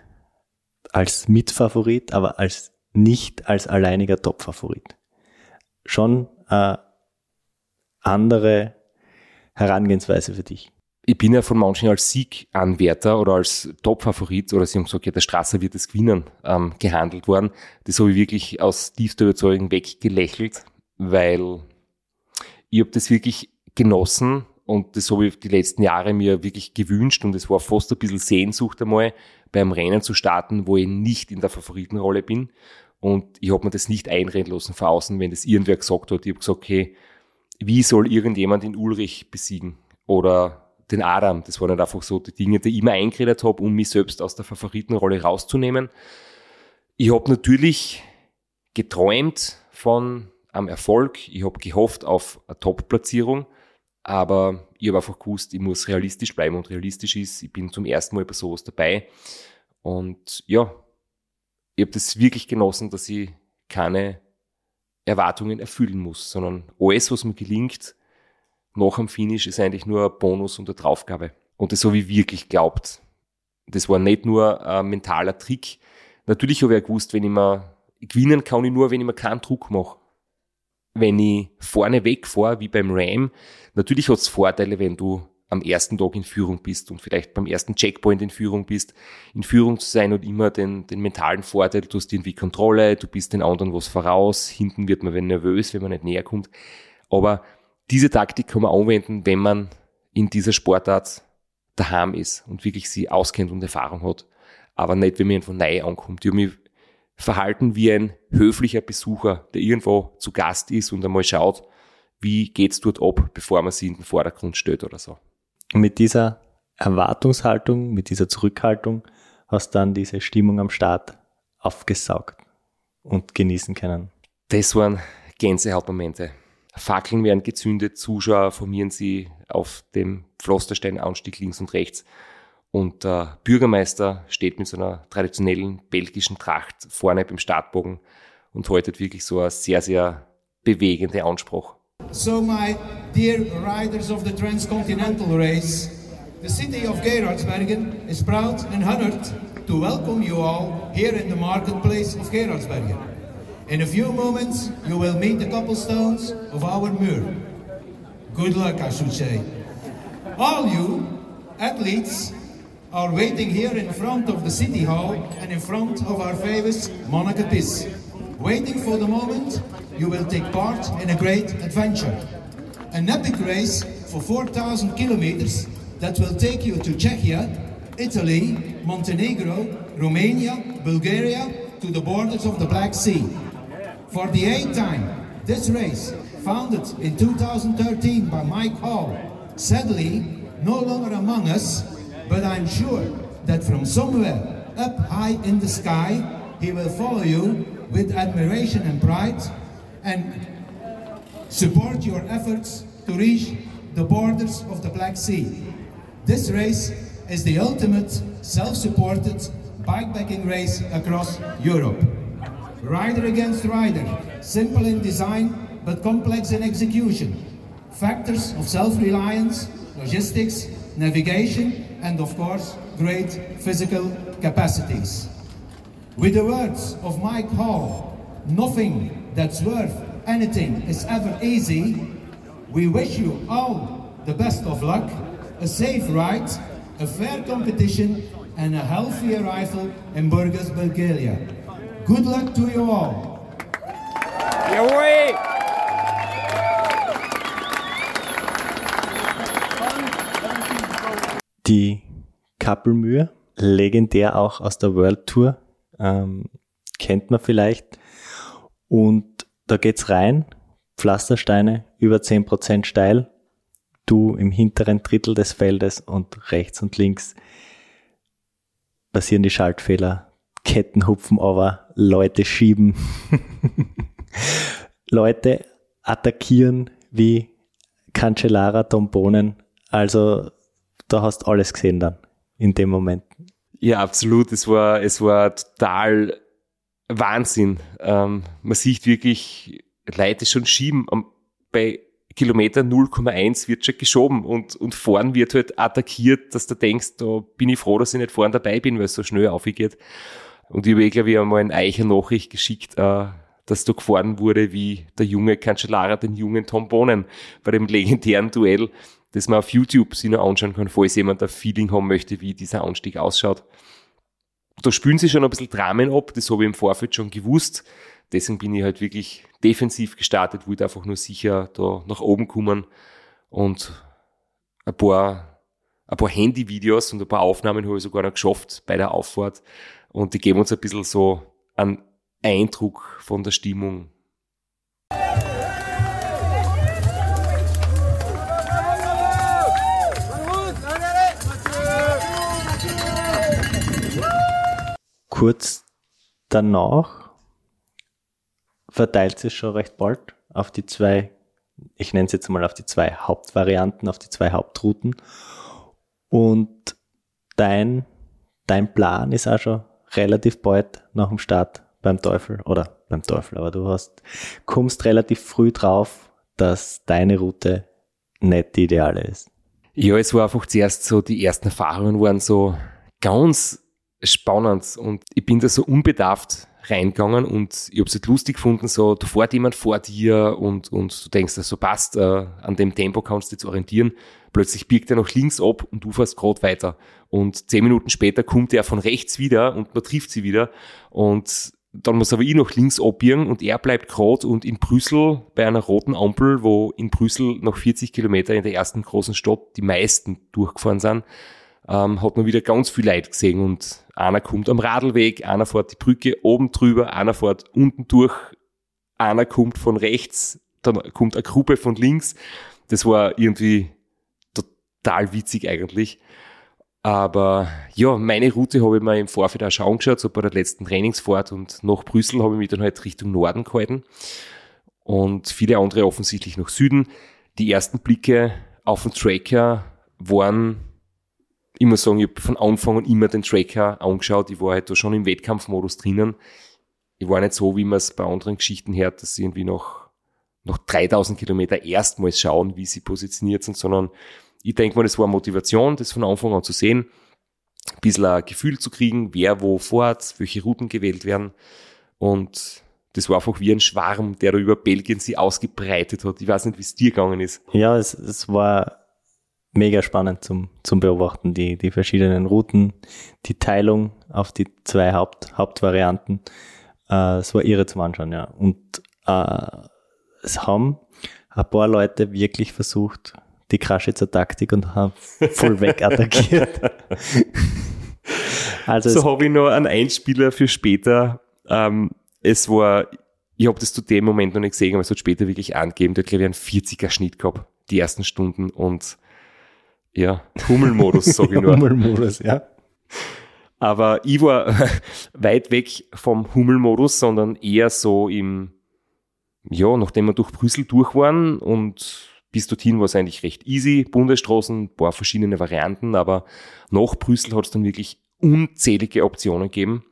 als Mitfavorit, aber als nicht als alleiniger Top-Favorit. Schon äh, andere Herangehensweise für dich? Ich bin ja von manchen als Sieganwärter oder als Top-Favorit oder sie haben gesagt, ja, der Strasser wird es gewinnen, ähm, gehandelt worden. Das habe ich wirklich aus tiefster Überzeugung weggelächelt, weil ich habe das wirklich genossen und das habe ich die letzten Jahre mir wirklich gewünscht und es war fast ein bisschen Sehnsucht einmal, beim Rennen zu starten, wo ich nicht in der Favoritenrolle bin. Und ich habe mir das nicht einreden lassen von außen, wenn das irgendwer gesagt hat. Ich habe gesagt, okay, wie soll irgendjemand den Ulrich besiegen oder den Adam. Das waren halt einfach so die Dinge, die ich immer eingeredet habe, um mich selbst aus der Favoritenrolle rauszunehmen. Ich habe natürlich geträumt von einem Erfolg. Ich habe gehofft auf eine Top-Platzierung, aber ich habe einfach gewusst, ich muss realistisch bleiben und realistisch ist, ich bin zum ersten Mal bei sowas dabei. Und ja, ich habe das wirklich genossen, dass ich keine Erwartungen erfüllen muss, sondern alles, was mir gelingt, nach dem Finish ist eigentlich nur ein Bonus und eine Draufgabe. Und das habe ich wirklich glaubt. Das war nicht nur ein mentaler Trick. Natürlich habe ich ja gewusst, wenn ich mir, gewinnen kann ich nur, wenn ich mir keinen Druck mache. Wenn ich vorne wegfahre, wie beim Ram, natürlich hat es Vorteile, wenn du am ersten Tag in Führung bist und vielleicht beim ersten Checkpoint in Führung bist, in Führung zu sein und immer den, den mentalen Vorteil, du hast irgendwie Kontrolle, du bist den anderen was voraus, hinten wird man nervös, wenn man nicht näher kommt. Aber diese Taktik kann man anwenden, wenn man in dieser Sportart daheim ist und wirklich sie auskennt und Erfahrung hat. Aber nicht, wenn man von neu ankommt. Ich habe mich verhalten wie ein höflicher Besucher, der irgendwo zu Gast ist und einmal schaut, wie geht's dort ab, bevor man sie in den Vordergrund stellt oder so. Und mit dieser Erwartungshaltung, mit dieser Zurückhaltung hast dann diese Stimmung am Start aufgesaugt und genießen können. Das waren Gänsehautmomente. Fackeln werden gezündet, Zuschauer formieren sie auf dem Pflasterstein-Anstieg links und rechts. Und der Bürgermeister steht mit so einer traditionellen belgischen Tracht vorne beim Startbogen und haltet wirklich so eine sehr, sehr bewegende Ansprache. So, my dear riders of the Transcontinental Race, the city of Gerardsbergen is proud and honored to welcome you all here in the marketplace of Gerardsbergen. In a few moments, you will meet the cobblestones of our Muur. Good luck, I should say. All you athletes are waiting here in front of the City Hall and in front of our famous Monaco Piss, waiting for the moment you will take part in a great adventure. An epic race for 4,000 kilometers that will take you to Czechia, Italy, Montenegro, Romania, Bulgaria, to the borders of the Black Sea. For the eighth time, this race, founded in 2013 by Mike Hall, sadly no longer among us, but I'm sure that from somewhere up high in the sky, he will follow you with admiration and pride and support your efforts to reach the borders of the Black Sea. This race is the ultimate self-supported bikepacking race across Europe. Rider against rider, simple in design but complex in execution. Factors of self-reliance, logistics, navigation, and of course, great physical capacities. With the words of Mike Hall, nothing that's worth anything is ever easy. We wish you all the best of luck, a safe ride, a fair competition, and a healthy arrival in Burgos, Bulgaria. Good luck to you all. Die Kappelmühe, legendär auch aus der World Tour, ähm, kennt man vielleicht. Und da geht's rein, Pflastersteine über 10% steil, du im hinteren Drittel des Feldes und rechts und links passieren die Schaltfehler, Ketten hupfen aber, Leute schieben, Leute attackieren wie Cancellara, Tombonen. Also da hast alles gesehen dann in dem Moment. Ja, absolut. Es war, es war total Wahnsinn. Ähm, man sieht wirklich Leute schon schieben. Bei Kilometer 0,1 wird schon geschoben und, und vorn wird halt attackiert, dass du denkst, da bin ich froh, dass ich nicht vorn dabei bin, weil es so schnell aufgeht. Und ich habe, eh, glaube ich, einmal eine Eicher Nachricht geschickt, äh, dass da gefahren wurde, wie der junge Cancellara den jungen Tom Bonen bei dem legendären Duell, das man auf YouTube sich noch anschauen kann, falls jemand ein Feeling haben möchte, wie dieser Anstieg ausschaut. Da spülen sie schon ein bisschen Dramen ab, das habe ich im Vorfeld schon gewusst. Deswegen bin ich halt wirklich defensiv gestartet, wollte einfach nur sicher da nach oben kommen und ein paar, ein paar Handyvideos und ein paar Aufnahmen habe ich sogar noch geschafft bei der Auffahrt und die geben uns ein bisschen so einen Eindruck von der Stimmung. Kurz danach verteilt sich schon recht bald auf die zwei, ich nenne es jetzt mal auf die zwei Hauptvarianten, auf die zwei Hauptrouten. Und dein, dein Plan ist auch schon relativ bald nach dem Start beim Teufel oder beim Teufel, aber du hast, kommst relativ früh drauf, dass deine Route nicht die ideale ist. Ja, es war einfach zuerst so, die ersten Erfahrungen waren so ganz spannend und ich bin da so unbedarft reingegangen und ich habe es halt lustig gefunden, so, da fährt jemand vor dir und, und du denkst, so passt, äh, an dem Tempo kannst du dich orientieren. Plötzlich biegt er nach links ab und du fährst gerade weiter. Und zehn Minuten später kommt er von rechts wieder und man trifft sie wieder. Und dann muss aber ich nach links abbiegen und er bleibt gerade und in Brüssel bei einer roten Ampel, wo in Brüssel noch 40 Kilometer in der ersten großen Stadt die meisten durchgefahren sind, ähm, hat man wieder ganz viel Leid gesehen und einer kommt am Radlweg, einer fährt die Brücke oben drüber, einer fährt unten durch, einer kommt von rechts, dann kommt eine Gruppe von links. Das war irgendwie total witzig eigentlich. Aber ja, meine Route habe ich mir im Vorfeld auch schon angeschaut, so bei der letzten Trainingsfahrt und nach Brüssel habe ich mich dann halt Richtung Norden gehalten und viele andere offensichtlich nach Süden. Die ersten Blicke auf den Tracker waren, immer sagen, ich habe von Anfang an immer den Tracker angeschaut. Ich war halt da schon im Wettkampfmodus drinnen. Ich war nicht so, wie man es bei anderen Geschichten hört, dass sie irgendwie noch, noch 3000 Kilometer erstmals schauen, wie sie positioniert sind, sondern ich denke mal, das war Motivation, das von Anfang an zu sehen, ein bisschen ein Gefühl zu kriegen, wer wo fährt, welche Routen gewählt werden. Und das war einfach wie ein Schwarm, der da über Belgien sich ausgebreitet hat. Ich weiß nicht, wie es dir gegangen ist. Ja, es, es war mega spannend zum, zum Beobachten, die, die verschiedenen Routen, die Teilung auf die zwei Haupt, Hauptvarianten. Äh, es war irre zum Anschauen, ja. Und äh, es haben ein paar Leute wirklich versucht, die Kraschitzer Taktik und haben voll weg attackiert. also so habe ich noch einen Einspieler für später. Ähm, es war, ich habe das zu dem Moment noch nicht gesehen, aber es hat später wirklich angegeben, der hat glaube ich einen 40er Schnitt gehabt, die ersten Stunden und ja, Hummelmodus, sage ich nur. Hummelmodus, ja. Aber ich war weit weg vom Hummelmodus, sondern eher so im, ja, nachdem wir durch Brüssel durch waren und bis dorthin war es eigentlich recht easy. Bundesstraßen, paar verschiedene Varianten, aber nach Brüssel hat es dann wirklich unzählige Optionen gegeben.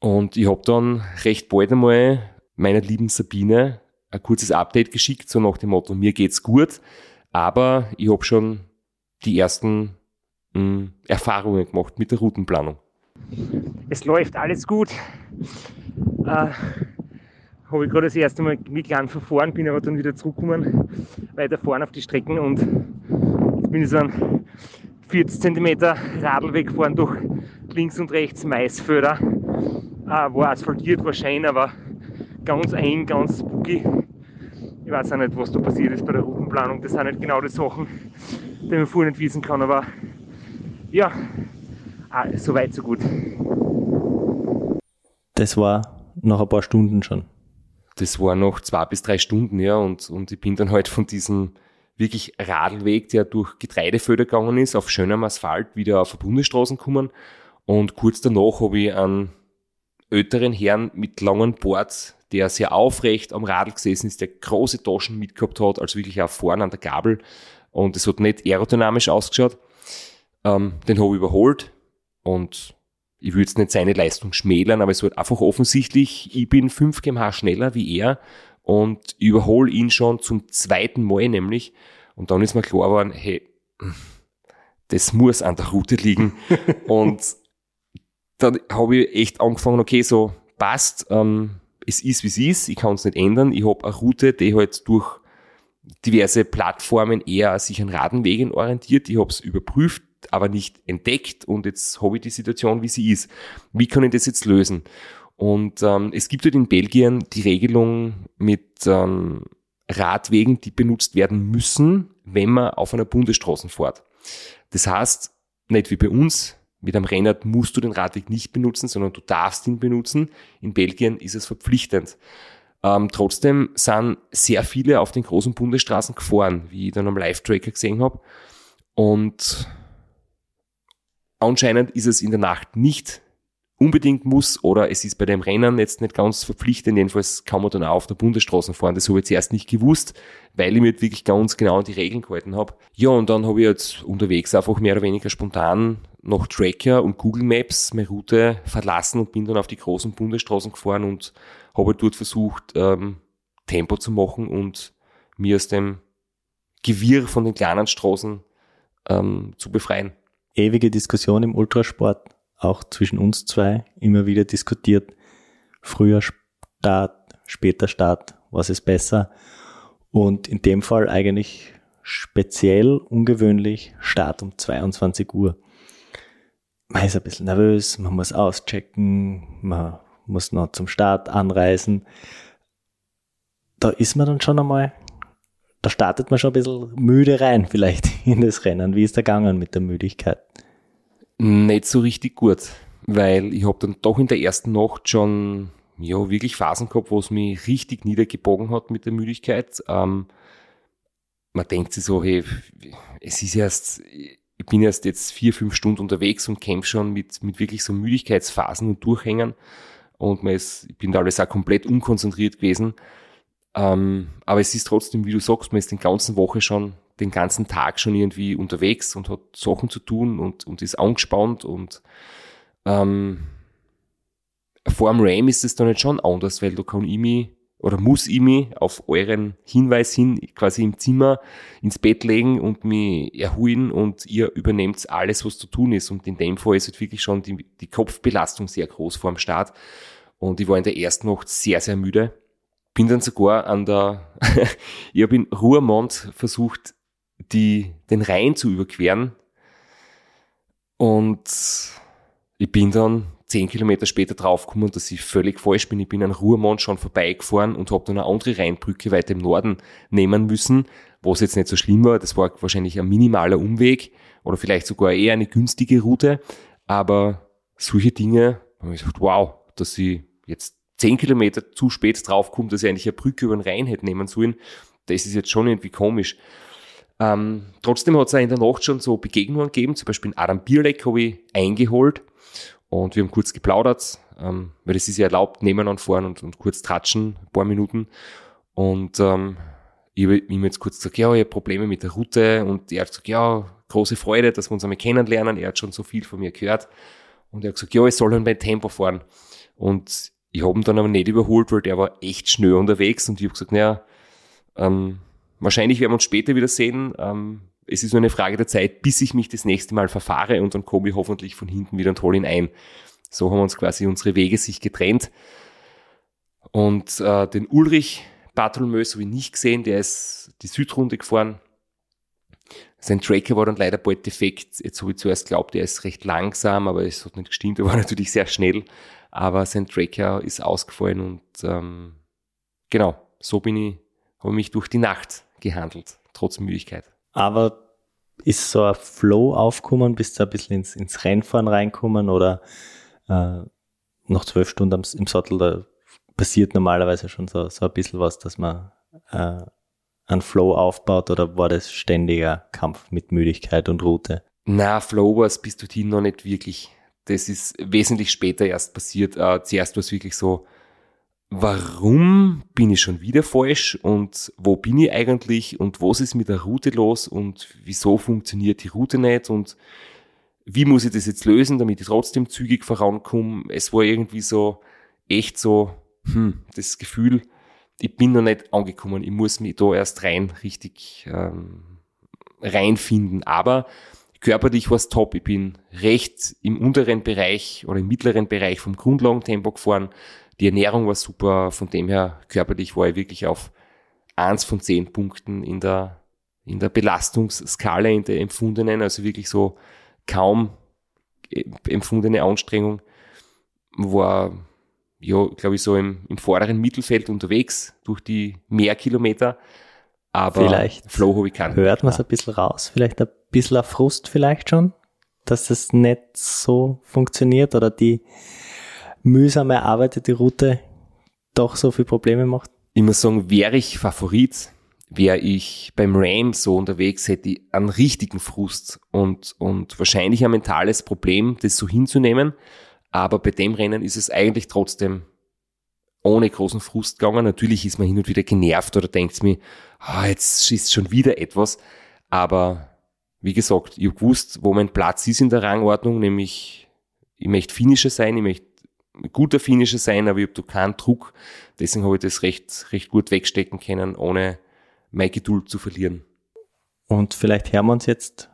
Und ich habe dann recht bald einmal meiner lieben Sabine ein kurzes Update geschickt, so nach dem Motto, mir geht's gut, aber ich habe schon die ersten mh, hm, Erfahrungen gemacht mit der Routenplanung. Es läuft alles gut. Äh, habe ich gerade das erste Mal mit klein verfahren, bin aber dann wieder zurückgekommen, weiter vorne auf die Strecken und bin so einen 40 cm Radl gefahren durch links und rechts Maisfelder. Äh, war asphaltiert, war schön, aber ganz eng, ganz spooky. Ich weiß auch nicht, was da passiert ist bei der Routenplanung. Das sind nicht genau die Sachen, die man vorher nicht wissen kann, aber ja, ah, so weit, so gut. Das war nach ein paar Stunden schon. Das war noch zwei bis drei Stunden, ja, und, und ich bin dann halt von diesem wirklich Radlweg, der durch Getreidefelder gegangen ist, auf schönem Asphalt wieder auf eine Bundesstraße gekommen. Und kurz danach habe ich einen älteren Herrn mit langen Boards, der sehr aufrecht am Radl gesessen ist, der große Taschen mitgehabt hat, also wirklich auch vorne an der Gabel. Und es hat nicht aerodynamisch ausgeschaut. Ähm, den habe ich überholt und ich würde jetzt nicht seine Leistung schmälern, aber es wird einfach offensichtlich, ich bin 5 kmh schneller wie er und überhole ihn schon zum zweiten Mal nämlich. Und dann ist mir klar geworden, hey, das muss an der Route liegen. und dann habe ich echt angefangen, okay, so passt, ähm, es ist wie es ist, ich kann es nicht ändern. Ich habe eine Route, die halt durch diverse Plattformen eher sich an Radenwegen orientiert. Ich habe es überprüft, aber nicht entdeckt und jetzt habe ich die Situation, wie sie ist. Wie kann ich das jetzt lösen? Und ähm, es gibt halt in Belgien die Regelung mit ähm, Radwegen, die benutzt werden müssen, wenn man auf einer Bundesstraße fährt. Das heißt, nicht wie bei uns, mit einem Rennrad musst du den Radweg nicht benutzen, sondern du darfst ihn benutzen. In Belgien ist es verpflichtend. Ähm, trotzdem sind sehr viele auf den großen Bundesstraßen gefahren, wie ich dann am Live-Tracker gesehen habe. Und Anscheinend ist es in der Nacht nicht unbedingt muss oder es ist bei dem Rennen jetzt nicht ganz verpflichtend, jedenfalls kann man dann auch auf der Bundesstraße fahren. Das habe ich zuerst nicht gewusst, weil ich mir wirklich ganz genau an die Regeln gehalten habe. Ja, und dann habe ich jetzt unterwegs einfach mehr oder weniger spontan noch Tracker und Google Maps meine Route verlassen und bin dann auf die großen Bundesstraßen gefahren und habe dort versucht, ähm, Tempo zu machen und mir aus dem Gewirr von den kleinen Straßen ähm, zu befreien ewige Diskussion im Ultrasport, auch zwischen uns zwei, immer wieder diskutiert. Früher Start, später Start, was ist besser? Und in dem Fall eigentlich speziell ungewöhnlich Start um 22 Uhr. Man ist ein bisschen nervös, man muss auschecken, man muss noch zum Start anreisen. Da ist man dann schon einmal da startet man schon ein bisschen müde rein, vielleicht in das Rennen. Wie ist der gegangen mit der Müdigkeit? Nicht so richtig gut, weil ich habe dann doch in der ersten Nacht schon ja, wirklich Phasen gehabt, wo es mich richtig niedergebogen hat mit der Müdigkeit. Ähm, man denkt sich so, hey, es ist erst, ich bin erst jetzt vier, fünf Stunden unterwegs und kämpfe schon mit, mit wirklich so Müdigkeitsphasen und Durchhängen. Und man ist, ich bin da alles auch komplett unkonzentriert gewesen. Ähm, aber es ist trotzdem, wie du sagst, man ist den ganzen Woche schon, den ganzen Tag schon irgendwie unterwegs und hat Sachen zu tun und, und ist angespannt und ähm, vor dem Ram ist es dann nicht schon anders, weil da kann ich mich oder muss ich mich auf euren Hinweis hin quasi im Zimmer ins Bett legen und mich erholen und ihr übernehmt alles, was zu tun ist. Und in dem Fall ist halt wirklich schon die, die Kopfbelastung sehr groß vor dem Start. Und ich war in der ersten Nacht sehr, sehr müde bin dann sogar an der, ich habe in Ruhrmond versucht, die, den Rhein zu überqueren. Und ich bin dann zehn Kilometer später draufgekommen, dass ich völlig falsch bin. Ich bin an Ruhrmond schon vorbeigefahren und habe dann eine andere Rheinbrücke weiter im Norden nehmen müssen, was jetzt nicht so schlimm war. Das war wahrscheinlich ein minimaler Umweg oder vielleicht sogar eher eine günstige Route. Aber solche Dinge, habe ich gesagt, wow, dass ich jetzt zehn Kilometer zu spät draufkommt, dass ich eigentlich eine Brücke über den Rhein hätte nehmen sollen, das ist jetzt schon irgendwie komisch. Ähm, trotzdem hat es in der Nacht schon so Begegnungen gegeben, zum Beispiel Adam Bierleck habe ich eingeholt und wir haben kurz geplaudert, ähm, weil es ist ja erlaubt, nebeneinander fahren und, und kurz tratschen, ein paar Minuten. Und ähm, ich habe ihm jetzt kurz gesagt, ja, ich habe Probleme mit der Route und er hat gesagt, ja, große Freude, dass wir uns einmal kennenlernen. Er hat schon so viel von mir gehört. Und er hat gesagt, ja, ich soll halt mein Tempo fahren. Und ich habe ihn dann aber nicht überholt, weil der war echt schnell unterwegs. Und ich habe gesagt, naja, ähm, wahrscheinlich werden wir uns später wieder sehen. Ähm, es ist nur eine Frage der Zeit, bis ich mich das nächste Mal verfahre und dann komme ich hoffentlich von hinten wieder und hole ihn ein. So haben uns quasi unsere Wege sich getrennt. Und äh, den Ulrich Bartholomös habe ich nicht gesehen, der ist die Südrunde gefahren. Sein Tracker war dann leider bald defekt. Jetzt habe ich zuerst geglaubt, er ist recht langsam, aber es hat nicht gestimmt. Er war natürlich sehr schnell, aber sein Tracker ist ausgefallen und ähm, genau, so bin ich, habe mich durch die Nacht gehandelt, trotz Müdigkeit. Aber ist so ein Flow aufgekommen, bist du ein bisschen ins, ins Rennfahren reinkommen oder äh, nach zwölf Stunden im Sattel, da passiert normalerweise schon so, so ein bisschen was, dass man äh, einen Flow aufbaut oder war das ständiger Kampf mit Müdigkeit und Route? Na, Flow war es bis dorthin noch nicht wirklich. Das ist wesentlich später erst passiert. Äh, zuerst war es wirklich so, warum bin ich schon wieder falsch und wo bin ich eigentlich und was ist mit der Route los und wieso funktioniert die Route nicht und wie muss ich das jetzt lösen, damit ich trotzdem zügig vorankomme. Es war irgendwie so echt so, hm, das Gefühl, ich bin noch nicht angekommen, ich muss mich da erst rein richtig ähm, reinfinden. Aber körperlich war es top. Ich bin recht im unteren Bereich oder im mittleren Bereich vom Grundlagentempo gefahren. Die Ernährung war super, von dem her körperlich war ich wirklich auf eins von zehn Punkten in der, in der Belastungsskala, in der empfundenen, also wirklich so kaum empfundene Anstrengung, war, ja, glaube ich, so im, im vorderen Mittelfeld unterwegs durch die Mehrkilometer. Aber vielleicht Flow habe ich keinen. Hört man es ein bisschen raus? Vielleicht ein bisschen Frust vielleicht schon, dass es nicht so funktioniert oder die mühsam erarbeitete Route doch so viele Probleme macht? Ich muss sagen, wäre ich Favorit, wäre ich beim Ram so unterwegs, hätte ich einen richtigen Frust und, und wahrscheinlich ein mentales Problem, das so hinzunehmen. Aber bei dem Rennen ist es eigentlich trotzdem ohne großen Frust gegangen. Natürlich ist man hin und wieder genervt oder denkt mir, ah, jetzt ist schon wieder etwas. Aber wie gesagt, ich habe gewusst, wo mein Platz ist in der Rangordnung, nämlich ich möchte Finisher sein, ich möchte guter Finisher sein, aber ich habe da keinen Druck. Deswegen habe ich das recht, recht gut wegstecken können, ohne meine Geduld zu verlieren. Und vielleicht hören wir uns jetzt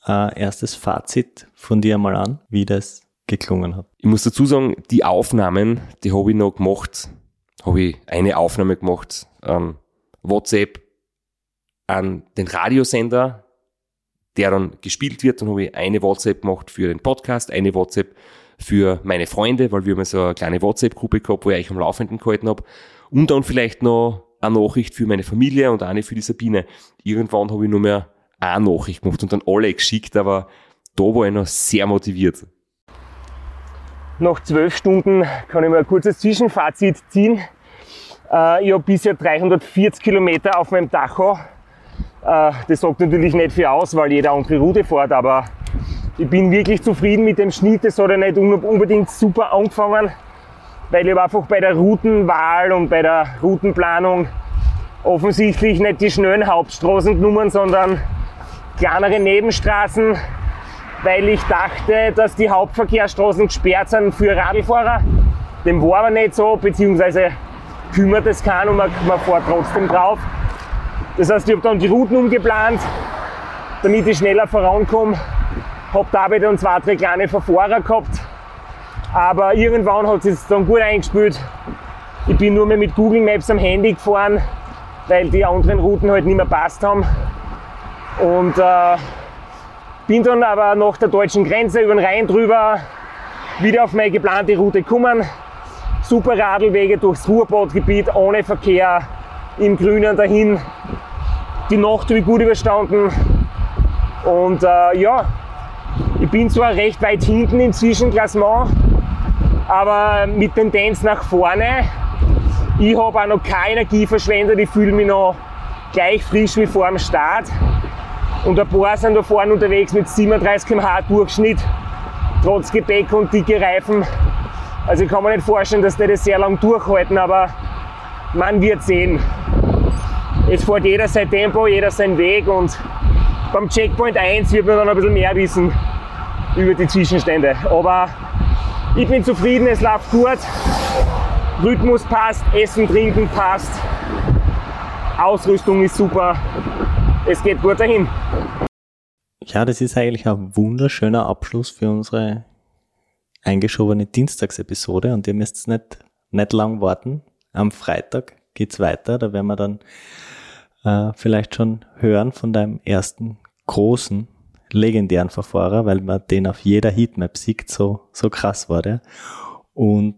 ein erstes Fazit von dir mal an, wie das geklungen hat. Ich muss dazu sagen, die Aufnahmen, die habe ich noch gemacht, habe ich eine Aufnahme gemacht, ähm, WhatsApp an den Radiosender, der dann gespielt wird. Dann habe ich eine WhatsApp gemacht für den Podcast, eine WhatsApp für meine Freunde, weil wir haben so eine kleine WhatsApp-Gruppe gehabt, wo ich euch am Laufenden gehalten habe. Und dann vielleicht noch eine Nachricht für meine Familie und eine für die Sabine. Irgendwann habe ich nur mehr eine Nachricht gemacht und dann alle geschickt, aber da war ich noch sehr motiviert. Nach zwölf Stunden kann ich mal ein kurzes Zwischenfazit ziehen. Äh, ich habe bisher 340 Kilometer auf meinem Tacho. Äh, das sagt natürlich nicht viel aus, weil jeder andere Route fährt, aber ich bin wirklich zufrieden mit dem Schnitt. Das hat ja nicht unbedingt super angefangen, weil ich einfach bei der Routenwahl und bei der Routenplanung offensichtlich nicht die schnellen Hauptstraßen genommen, sondern kleinere Nebenstraßen, weil ich dachte, dass die Hauptverkehrsstraßen gesperrt sind für Radlfahrer. Dem war aber nicht so, beziehungsweise kümmert es keinen und man, man fährt trotzdem drauf. Das heißt, ich habe dann die Routen umgeplant, damit ich schneller vorankomme. Habe dabei dann zwei, drei kleine Verfahrer gehabt. Aber irgendwann hat es dann gut eingespielt. Ich bin nur mehr mit Google Maps am Handy gefahren, weil die anderen Routen halt nicht mehr passt haben. Und äh, bin dann aber nach der deutschen Grenze über den Rhein drüber wieder auf meine geplante Route gekommen. Super Radlwege durchs Ruhrbadgebiet, ohne Verkehr, im Grünen dahin. Die Nacht habe ich gut überstanden. Und äh, ja, ich bin zwar recht weit hinten im Zwischenklassement, aber mit Tendenz nach vorne. Ich habe auch noch keine Energie verschwendet, ich fühle mich noch gleich frisch wie vor dem Start. Und ein paar sind da vorne unterwegs mit 37 km/h Durchschnitt, trotz Gepäck und dicke Reifen. Also ich kann mir nicht vorstellen, dass die das sehr lang durchhalten, aber man wird sehen. Es fährt jeder sein Tempo, jeder sein Weg und beim Checkpoint 1 wird man dann ein bisschen mehr wissen über die Zwischenstände. Aber ich bin zufrieden, es läuft gut. Rhythmus passt, Essen, Trinken passt. Ausrüstung ist super. Es geht gut dahin. Ja, das ist eigentlich ein wunderschöner Abschluss für unsere eingeschobene Dienstagsepisode und ihr müsst nicht, nicht lang warten. Am Freitag geht's weiter. Da werden wir dann äh, vielleicht schon hören von deinem ersten großen, legendären Verfahrer, weil man den auf jeder Heatmap sieht, so, so krass war der. Und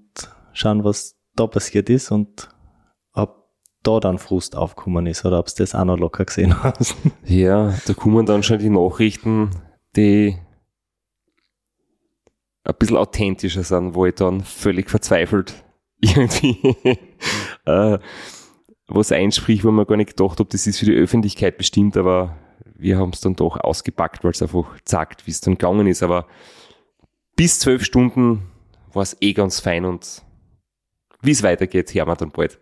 schauen, was da passiert ist und ob da dann Frust aufgekommen ist oder ob du das auch noch locker gesehen hast. Ja, da kommen dann schon die Nachrichten, die ein bisschen authentischer sind, wo ich dann völlig verzweifelt irgendwie äh, was einspricht, wo man gar nicht gedacht habe, das ist für die Öffentlichkeit bestimmt, aber wir haben es dann doch ausgepackt, weil es einfach sagt, wie es dann gegangen ist. Aber bis zwölf Stunden war es eh ganz fein und wie es weitergeht, hören wir dann bald.